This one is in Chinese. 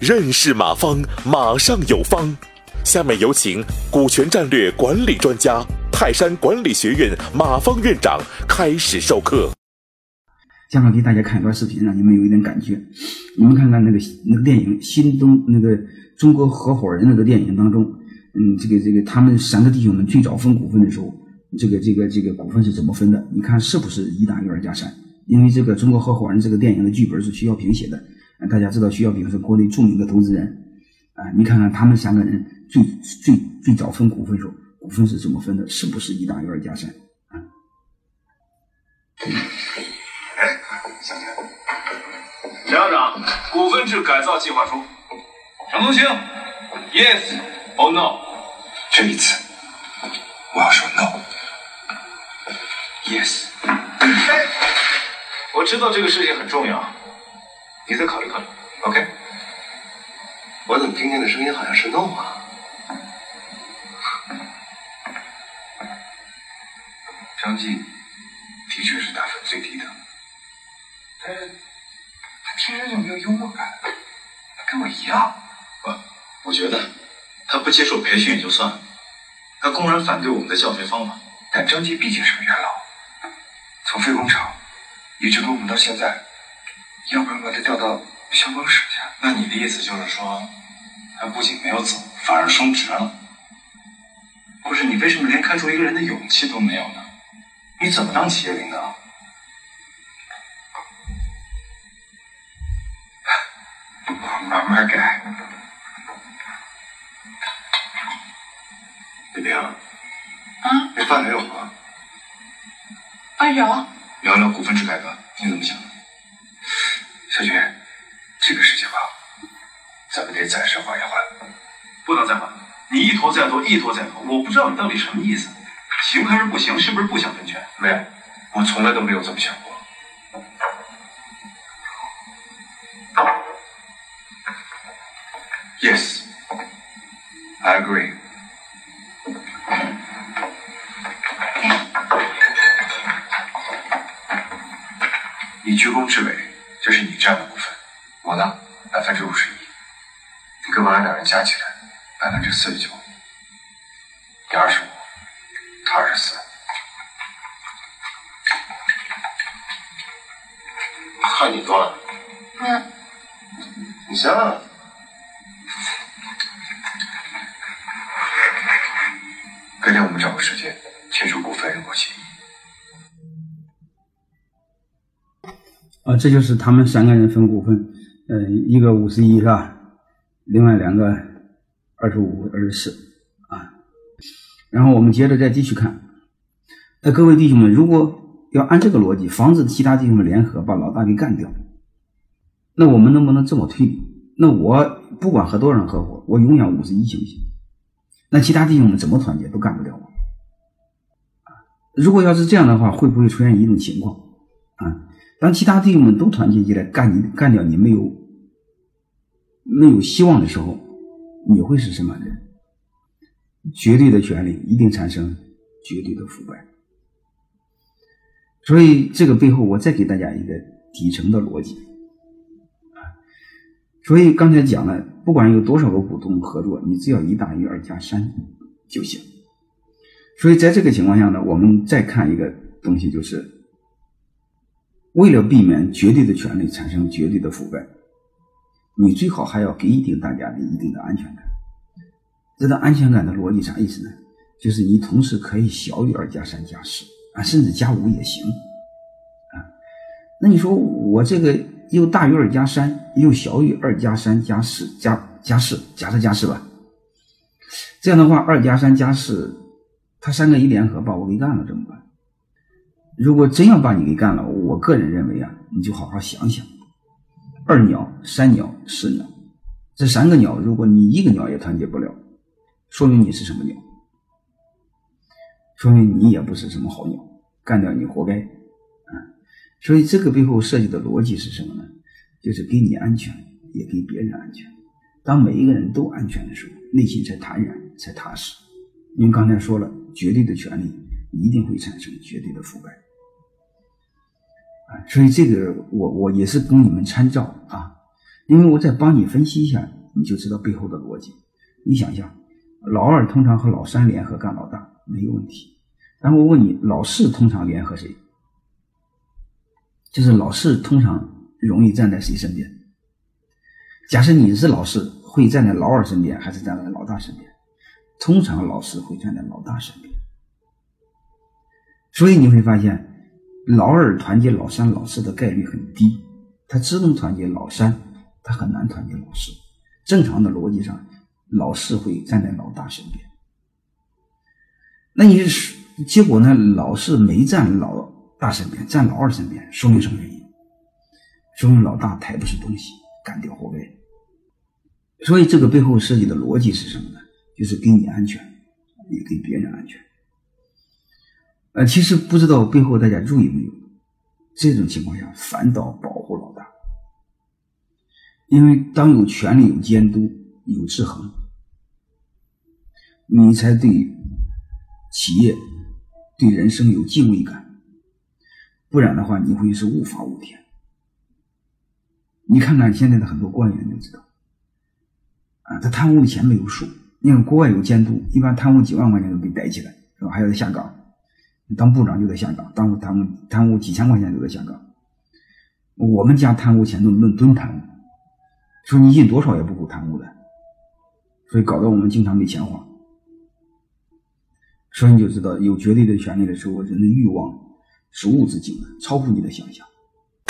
认识马方，马上有方。下面有请股权战略管理专家、泰山管理学院马方院长开始授课。下面给大家看一段视频，让你们有一点感觉。你们看看那个那个电影《新东那个中国合伙人》那个电影当中，嗯，这个这个他们三个弟兄们最早分股份的时候，这个这个这个股份是怎么分的？你看是不是一大院加三？因为这个《中国合伙人》这个电影的剧本是徐小平写的。大家知道徐小平是国内著名的投资人，啊，你看看他们三个人最最最早分股份时候，股份是怎么分的？是不是一大于二加三？啊？哎，想起来了，陈校长，股份制改造计划书，陈东兴，yes or no？这一次我要说我知道这个事情很重要。你再考虑考虑，OK？我怎么听见的声音好像是 no 啊？张继的确是打分最低的，他他天生就没有幽默感，跟我一样。我我觉得他不接受培训也就算了，他公然反对我们的教学方法。但张继毕竟是个元老，从飞工厂一直跟我们到现在。要不然把他调到消防室去？那你的意思就是说，他不仅没有走，反而升职了？不是你为什么连看出一个人的勇气都没有呢？你怎么当企业领导？我慢慢改。李平，啊，你饭还有吗？啊有。聊聊股份制改革，你怎么想？小军，这个事情吧，咱们得暂时缓一缓，不能再缓。你一拖再拖，一拖再拖，我不知道你到底什么意思。行还是不行？是不是不想分权？没有，我从来都没有这么想过。Yes，I agree。你居功至伟。这是你占的股份，我呢百分之五十一，你跟王安两人加起来百分之四十九，你二十五，他二十四，看你断，嗯，你先啊，改天我们找个时间签署股份认购协议。啊，这就是他们三个人分股份，呃，一个五十一是吧？另外两个二十五、二十四啊。然后我们接着再继续看，呃，各位弟兄们，如果要按这个逻辑，防止其他弟兄们联合把老大给干掉，那我们能不能这么推理？那我不管和多少人合伙，我永远五十一行不行？那其他弟兄们怎么团结都干不了我。如果要是这样的话，会不会出现一种情况？当其他弟兄们都团结起来干你干掉你没有没有希望的时候，你会是什么人？绝对的权利一定产生绝对的腐败。所以这个背后，我再给大家一个底层的逻辑啊。所以刚才讲了，不管有多少个股东合作，你只要一大于二加三就行。所以在这个情况下呢，我们再看一个东西就是。为了避免绝对的权利产生绝对的腐败，你最好还要给一定大家的一定的安全感。这个安全感的逻辑啥意思呢？就是你同时可以小于二加三加四啊，甚至加五也行啊。那你说我这个又大于二加三，又小于二加三加四加加四，假设加四吧。这样的话，二加三加四，他三个一联合把我给干了怎么办？如果真要把你给干了，我个人认为啊，你就好好想想，二鸟、三鸟、四鸟，这三个鸟，如果你一个鸟也团结不了，说明你是什么鸟？说明你也不是什么好鸟，干掉你活该啊！所以这个背后设计的逻辑是什么呢？就是给你安全，也给别人安全。当每一个人都安全的时候，内心才坦然，才踏实。您刚才说了，绝对的权利。一定会产生绝对的腐败啊，所以这个我我也是供你们参照啊，因为我再帮你分析一下，你就知道背后的逻辑。你想想，老二通常和老三联合干老大没有问题，然后我问你，老四通常联合谁？就是老四通常容易站在谁身边？假设你是老四，会站在老二身边，还是站在老大身边？通常老四会站在老大身边。所以你会发现，老二团结老三、老四的概率很低，他只能团结老三，他很难团结老四。正常的逻辑上，老四会站在老大身边。那你是结果呢？老四没站老大身边，站老二身边，说明什么原因？说明老大太不是东西，干掉活该。所以这个背后设计的逻辑是什么呢？就是给你安全，也给别人安全。呃，其实不知道背后大家注意没有？这种情况下反倒保护老大，因为当有权利、有监督、有制衡，你才对企业、对人生有敬畏感。不然的话，你会是无法无天。你看看现在的很多官员就知道，啊，他贪污的钱没有数。你看国外有监督，一般贪污几万块钱都被逮起来，是吧？还要下岗。当部长就在下岗，当贪污贪污几千块钱就在香港。我们家贪污钱都论吨贪污，说你印多少也不够贪污的，所以搞得我们经常没钱花。所以你就知道，有绝对的权利的时候，人的欲望是无止境的，超乎你的想象。